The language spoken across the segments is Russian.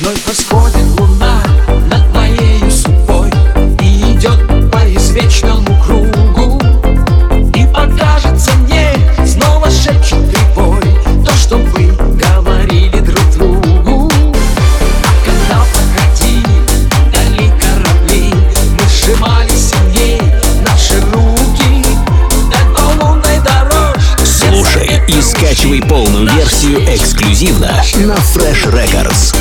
Вновь восходит луна над моей судьбой И идет по извечному кругу. И покажется мне снова шепчет прибой То, что вы говорили друг другу. А когда проходили вдали корабли Мы сжимали сильней наши руки. По лунной дорожке Слушай и скачивай полную версию эксклюзивно на Fresh Records.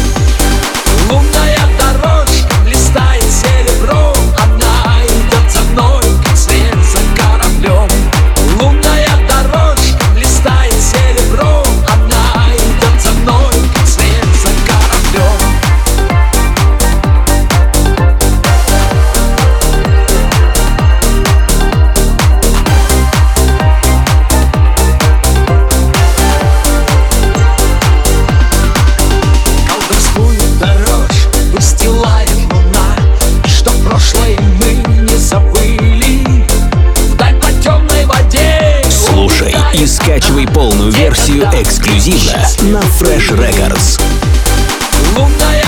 Скачивай полную версию эксклюзивно на Fresh Records. Лунная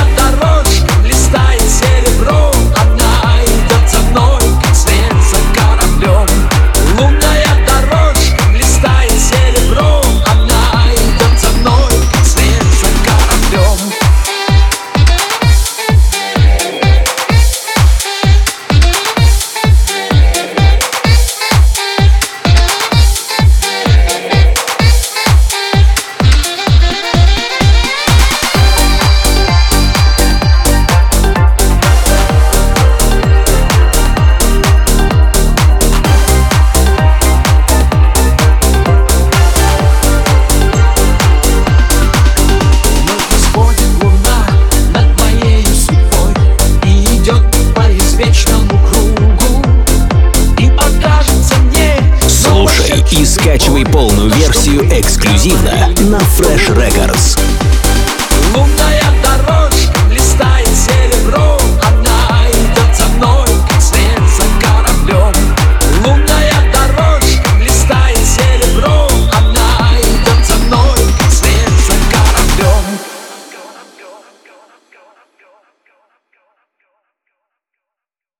скачивай полную версию эксклюзивно на Fresh Records. Лунная